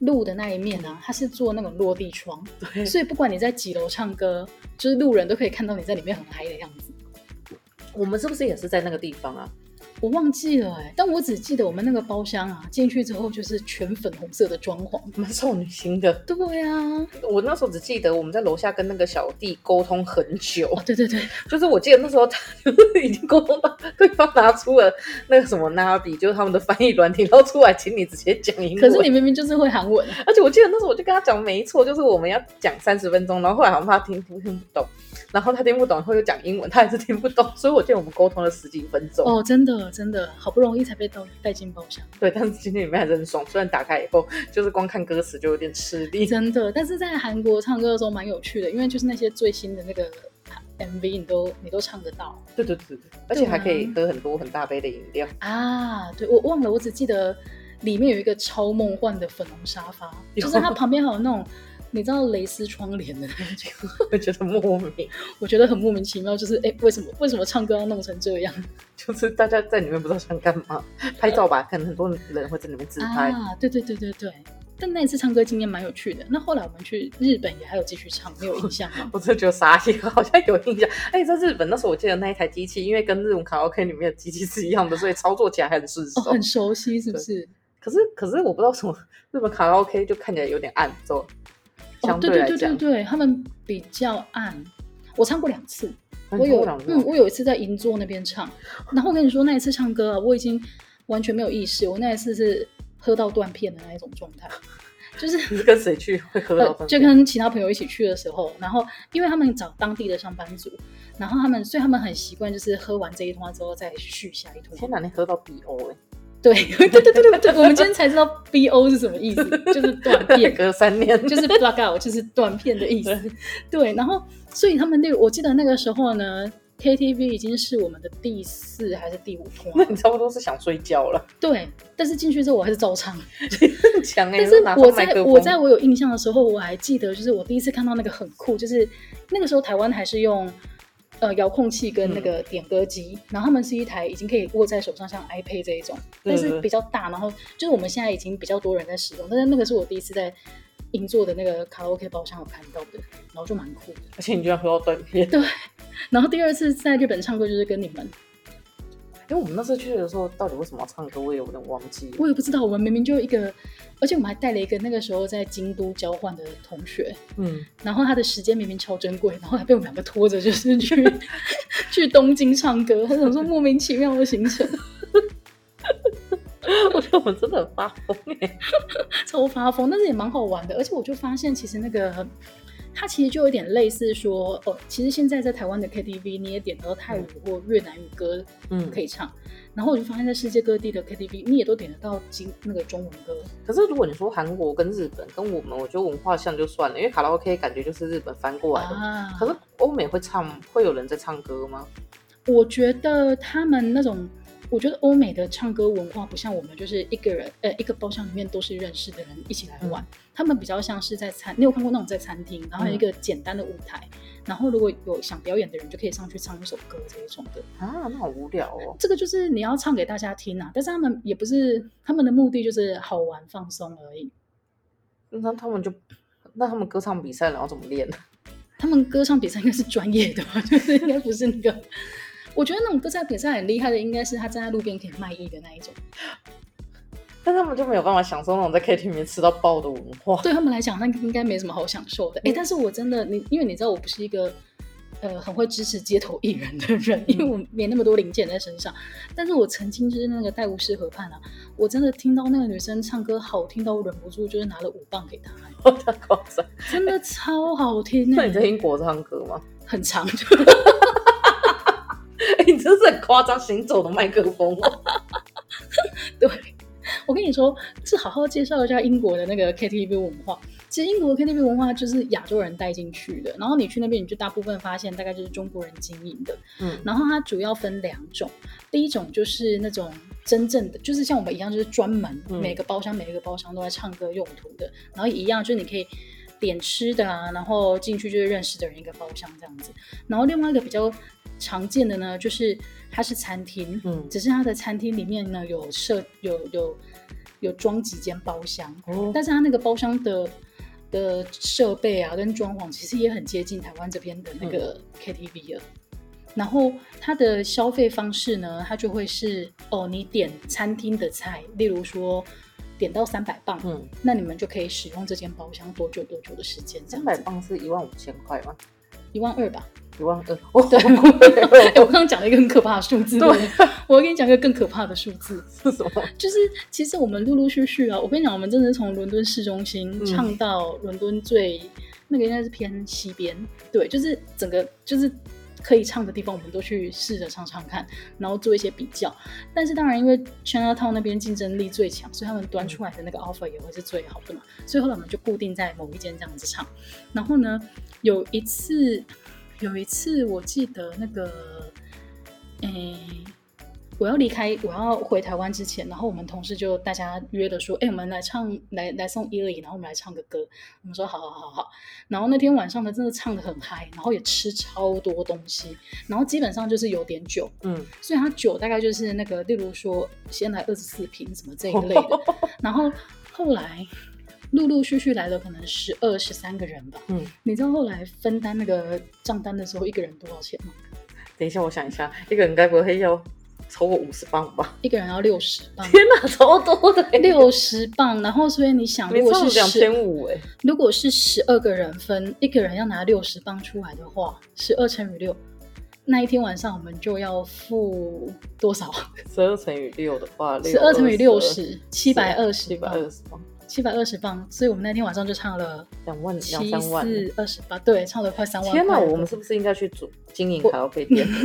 路的那一面呢、啊，它是做那种落地窗，对，所以不管你在几楼唱歌，就是路人都可以看到你在里面很嗨的样子。我们是不是也是在那个地方啊？我忘记了哎、欸，但我只记得我们那个包厢啊，进去之后就是全粉红色的装潢，蛮少女心的。对啊，我那时候只记得我们在楼下跟那个小弟沟通很久。哦，对对对，就是我记得那时候他就是已经沟通到对方拿出了那个什么 Navi，就是他们的翻译软体，然后出来请你直接讲英文。可是你明明就是会韩文，而且我记得那时候我就跟他讲没错，就是我们要讲三十分钟，然后后来好像怕他听听听不懂。然后他听不懂，会讲英文，他还是听不懂，所以我记得我们沟通了十几分钟。哦，真的真的，好不容易才被带带进包厢。对，但是今天里面还是很爽，虽然打开以后就是光看歌词就有点吃力。真的，但是在韩国唱歌的时候蛮有趣的，因为就是那些最新的那个 MV，你都你都唱得到。对对对对，而且还可以喝很多很大杯的饮料啊！对，我忘了，我只记得里面有一个超梦幻的粉红沙发，就是它旁边还有那种。你知道蕾丝窗帘的那种，我觉得莫名，我觉得很莫名其妙，就是哎、欸，为什么为什么唱歌要弄成这样？就是大家在里面不知道想干嘛，拍照吧，可能很多人会在里面自拍。啊，对对对对对。但那一次唱歌经验蛮有趣的。那后来我们去日本也还有继续唱，没有印象吗？我真的觉得傻眼，好像有印象。哎，在日本那时候，我记得那一台机器，因为跟日本卡拉 OK 里面的机器是一样的，所以操作起来很顺手、哦，很熟悉，是不是？可是可是我不知道什么，日本卡拉 OK 就看起来有点暗，就。哦，对对对对对，他们比较暗。我唱过两次，我有嗯，我有一次在银座那边唱，然后我跟你说那一次唱歌啊，我已经完全没有意识，我那一次是喝到断片的那一种状态，就是你是跟谁去会喝到断片？呃，就跟其他朋友一起去的时候，然后因为他们找当地的上班族，然后他们所以他们很习惯就是喝完这一通之后再续下一通。天哪，你喝到 BO 哎！对对对对对对，我们今天才知道 B O 是什么意思，就是断片，隔三年，就是 black out，就是断片的意思。对，然后所以他们那个，我记得那个时候呢，K T V 已经是我们的第四还是第五通，那你差不多是想睡觉了。对，但是进去之后我还是照唱，强哎、欸！但是我在我在我有印象的时候，我还记得，就是我第一次看到那个很酷，就是那个时候台湾还是用。呃，遥控器跟那个点歌机，嗯，然后他们是一台已经可以握在手上，像 iPad 这一种，但是比较大。然后就是我们现在已经比较多人在使用，但是那个是我第一次在银座的那个卡拉 OK 包厢有看到的，然后就蛮酷的。而且你居然喝到断片。对，然后第二次在日本唱歌就是跟你们。因为我们那次去的时候，到底为什么要唱歌，我也有点忘记。我也不知道，我们明明就一个，而且我们还带了一个那个时候在京都交换的同学，嗯，然后他的时间明明超珍贵，然后还被我们两个拖着，就是去 去东京唱歌，他想说莫名其妙的行程。我觉得我们真的很发疯哎，超发疯，但是也蛮好玩的，而且我就发现其实那个。它其实就有点类似说，哦，其实现在在台湾的 KTV 你也点到泰语或越南语歌，嗯，可以唱。嗯、然后我就发现，在世界各地的 KTV 你也都点得到金那个中文歌。可是如果你说韩国跟日本跟我们，我觉得文化像就算了，因为卡拉 OK 感觉就是日本翻过来的。啊、可是欧美会唱，会有人在唱歌吗？我觉得他们那种我觉得欧美的唱歌文化不像我们，就是一个人呃一个包厢里面都是认识的人一起来玩，嗯、他们比较像是在餐，你有看过那种在餐厅，然后有一个简单的舞台，嗯、然后如果有想表演的人就可以上去唱一首歌这一种的啊，那好无聊哦。这个就是你要唱给大家听啊，但是他们也不是他们的目的就是好玩放松而已。那他们就那他们歌唱比赛然后怎么练呢？他们歌唱比赛应该是专业的吧，就是应该不是那个。我觉得那种歌唱比赛很厉害的，应该是他站在路边可以卖艺的那一种。但他们就没有办法享受那种在 KTV 里面吃到爆的文化。对他们来讲，那应该没什么好享受的。哎、嗯，但是我真的，你因为你知道，我不是一个呃很会支持街头艺人的人，因为我没那么多零件在身上。但是我曾经就是那个戴无师河畔啊，我真的听到那个女生唱歌好听到我忍不住，就是拿了五磅给她。真的超好听。那你在英国唱歌吗？很长。哎、欸，你真是很夸张，行走的麦克风哦。对，我跟你说，是好好介绍一下英国的那个 KTV 文化。其实英国的 KTV 文化就是亚洲人带进去的，然后你去那边，你就大部分发现大概就是中国人经营的。嗯，然后它主要分两种，第一种就是那种真正的，就是像我们一样，就是专门每个包厢每一个包厢都在唱歌用途的，然后一样就是你可以点吃的啊，然后进去就是认识的人一个包厢这样子。然后另外一个比较。常见的呢，就是它是餐厅，嗯，只是它的餐厅里面呢有设有有有装几间包厢，哦，但是它那个包厢的的设备啊跟装潢其实也很接近台湾这边的那个 KTV 了。嗯、然后它的消费方式呢，它就会是哦，你点餐厅的菜，例如说点到三百磅，嗯，那你们就可以使用这间包厢多久多久的时间？三百磅是一万五千块吗？一万二吧。一万二，哦、对，欸、我刚刚讲了一个很可怕的数字。对，我跟你讲一个更可怕的数字 是什么？就是其实我们陆陆续续啊，我跟你讲，我们真的是从伦敦市中心唱到伦敦最、嗯、那个应该是偏西边，对，就是整个就是可以唱的地方，我们都去试着唱唱看，然后做一些比较。但是当然，因为 Chinatown 那边竞争力最强，所以他们端出来的那个 offer 也会是最好的嘛。所以后来我们就固定在某一间这样子唱。然后呢，有一次。有一次，我记得那个，诶、欸，我要离开，我要回台湾之前，然后我们同事就大家约的说，哎、欸，我们来唱，来来送伊犁，然后我们来唱个歌。我们说好好好好。然后那天晚上呢，真的唱的很嗨，然后也吃超多东西，然后基本上就是有点酒，嗯，所以他酒大概就是那个，例如说先来二十四瓶什么这一类的，然后后来。陆陆续续来了，可能十二、十三个人吧。嗯，你知道后来分担那个账单的时候，一个人多少钱吗？等一下，我想一下，一个人该不会要超过五十磅吧？一个人要六十磅。天哪，超多的！六十磅，然后所以你想，如果是两千五哎，如果是十二个人分，一个人要拿六十磅出来的话，十二乘以六，那一天晚上我们就要付多少？十二乘以六的话，十二乘以六十，七百二十，七百二十磅。七百二十磅，所以我们那天晚上就唱了两万两三万，四二十八，对，唱了快三万。天哪，我们是不是应该去组经营卡拉 OK 店？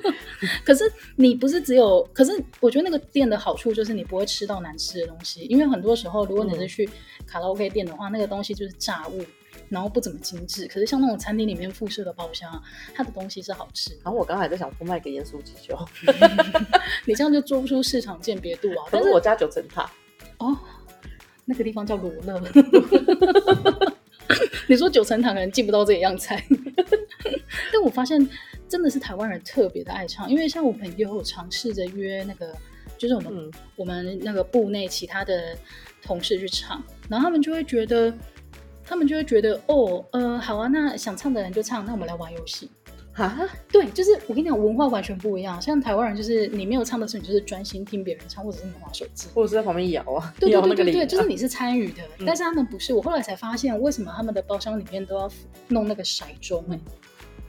可是你不是只有，可是我觉得那个店的好处就是你不会吃到难吃的东西，因为很多时候如果你是去卡拉 OK 店的话，嗯、那个东西就是炸物，然后不怎么精致。可是像那种餐厅里面附设的包厢，它的东西是好吃。然后我刚才在想说卖给盐酥鸡就，你这样就做不出市场鉴别度啊。但是我家九层塔哦。那个地方叫罗乐，你说九层塔可能进不到这一样菜，但我发现真的是台湾人特别的爱唱，因为像我朋友有尝试着约那个，就是我们、嗯、我们那个部内其他的同事去唱，然后他们就会觉得，他们就会觉得哦，呃，好啊，那想唱的人就唱，那我们来玩游戏。啊，对，就是我跟你讲，文化完全不一样。像台湾人，就是你没有唱的时候，你就是专心听别人唱，或者是你滑手机，或者是在旁边摇啊。对对对对对，就是你是参与的。嗯、但是他们不是。我后来才发现，为什么他们的包厢里面都要弄那个骰盅？哎，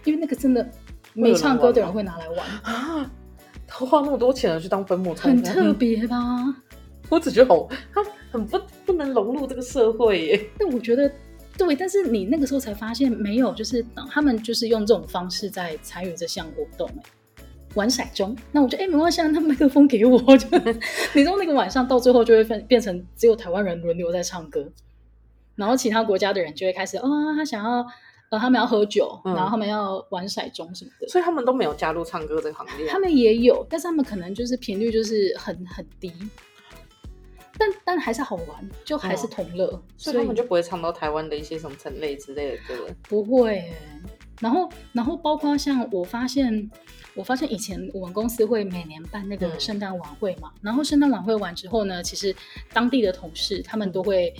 因为那个真的没唱歌的人会拿来玩啊。他花那么多钱去当分母，很特别 吧？我只觉得好，他很不不能融入这个社会耶。但我觉得。对，但是你那个时候才发现没有，就是他们就是用这种方式在参与这项活动，玩骰盅。那我就哎，没关系，那麦克风给我，就 你知道那个晚上到最后就会变变成只有台湾人轮流在唱歌，然后其他国家的人就会开始哦，他想要呃，他们要喝酒，嗯、然后他们要玩骰盅什么的，所以他们都没有加入唱歌这个行列。他们也有，但是他们可能就是频率就是很很低，但但还是好玩，就还是同乐，哦、所以他们就不会唱到台湾的一些什么陈类之类的歌。不会，然后然后包括像我发现。我发现以前我们公司会每年办那个圣诞晚会嘛，嗯、然后圣诞晚会完之后呢，其实当地的同事他们都会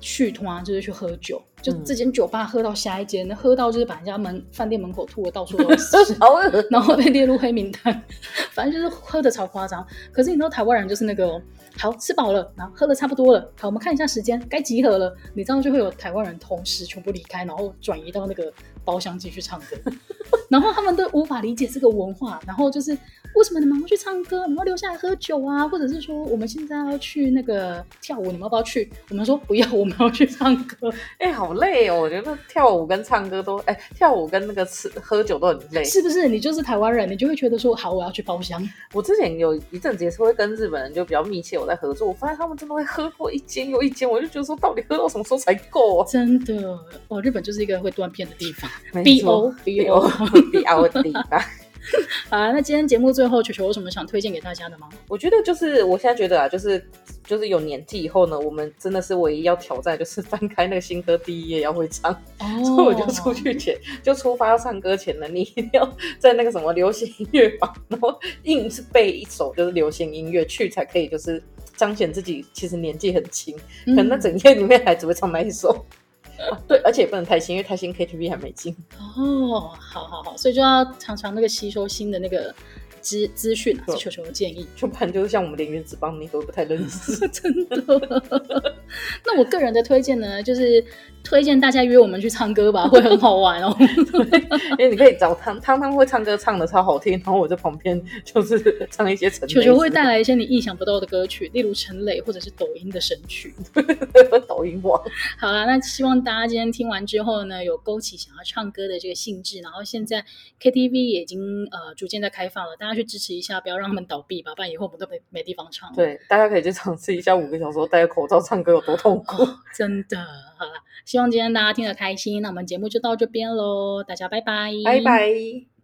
去团，就是去喝酒，就这间酒吧喝到下一间，嗯、喝到就是把人家门饭店门口吐的到处都是，然后被列入黑名单，反正就是喝的超夸张。可是你知道台湾人就是那个，好吃饱了，然后喝的差不多了，好我们看一下时间，该集合了，你知道就会有台湾人同时全部离开，然后转移到那个包厢继续唱歌。然后他们都无法理解这个文化，然后就是为什么你们要去唱歌，你们要留下来喝酒啊？或者是说我们现在要去那个跳舞，你们要不要去？我们说不要，我们要去唱歌。哎，好累哦！我觉得跳舞跟唱歌都，哎，跳舞跟那个吃喝酒都很累，是不是？你就是台湾人，你就会觉得说好，我要去包厢。我之前有一阵子也是会跟日本人就比较密切，我在合作，我发现他们真的会喝过一间又一间，我就觉得说到底喝到什么时候才够啊？真的，哦，日本就是一个会断片的地方。B O B O。第二地吧。好啊，那今天节目最后，球球有什么想推荐给大家的吗？我觉得就是，我现在觉得啊，就是就是有年纪以后呢，我们真的是唯一要挑战，就是翻开那个新歌第一页要会唱。哦，所以我就出去前就出发要唱歌前呢，你一定要在那个什么流行音乐榜，然后硬是背一首就是流行音乐去才可以，就是彰显自己其实年纪很轻，可能那整夜里面还只会唱那一首。啊、对，而且也不能太新，因为太新 KTV 还没进。哦，好好好，所以就要常常那个吸收新的那个。资资讯啊，是球球的建议，就不然就是像我们连原子邦，你都不太认识，真的。那我个人的推荐呢，就是推荐大家约我们去唱歌吧，会很好玩哦。因为你可以找汤汤汤会唱歌，唱的超好听，然后我在旁边就是唱一些陈。球球会带来一些你意想不到的歌曲，例如陈磊或者是抖音的神曲。抖音王。好啦，那希望大家今天听完之后呢，有勾起想要唱歌的这个兴致，然后现在 KTV 也已经呃逐渐在开放了，大家去支持一下，不要让他们倒闭吧，不然以后我们都没没地方唱。对，大家可以去尝试一下五个小时戴着口罩唱歌有多痛苦。哦，真的，好了，希望今天大家听得开心，那我们节目就到这边喽，大家拜拜，拜拜。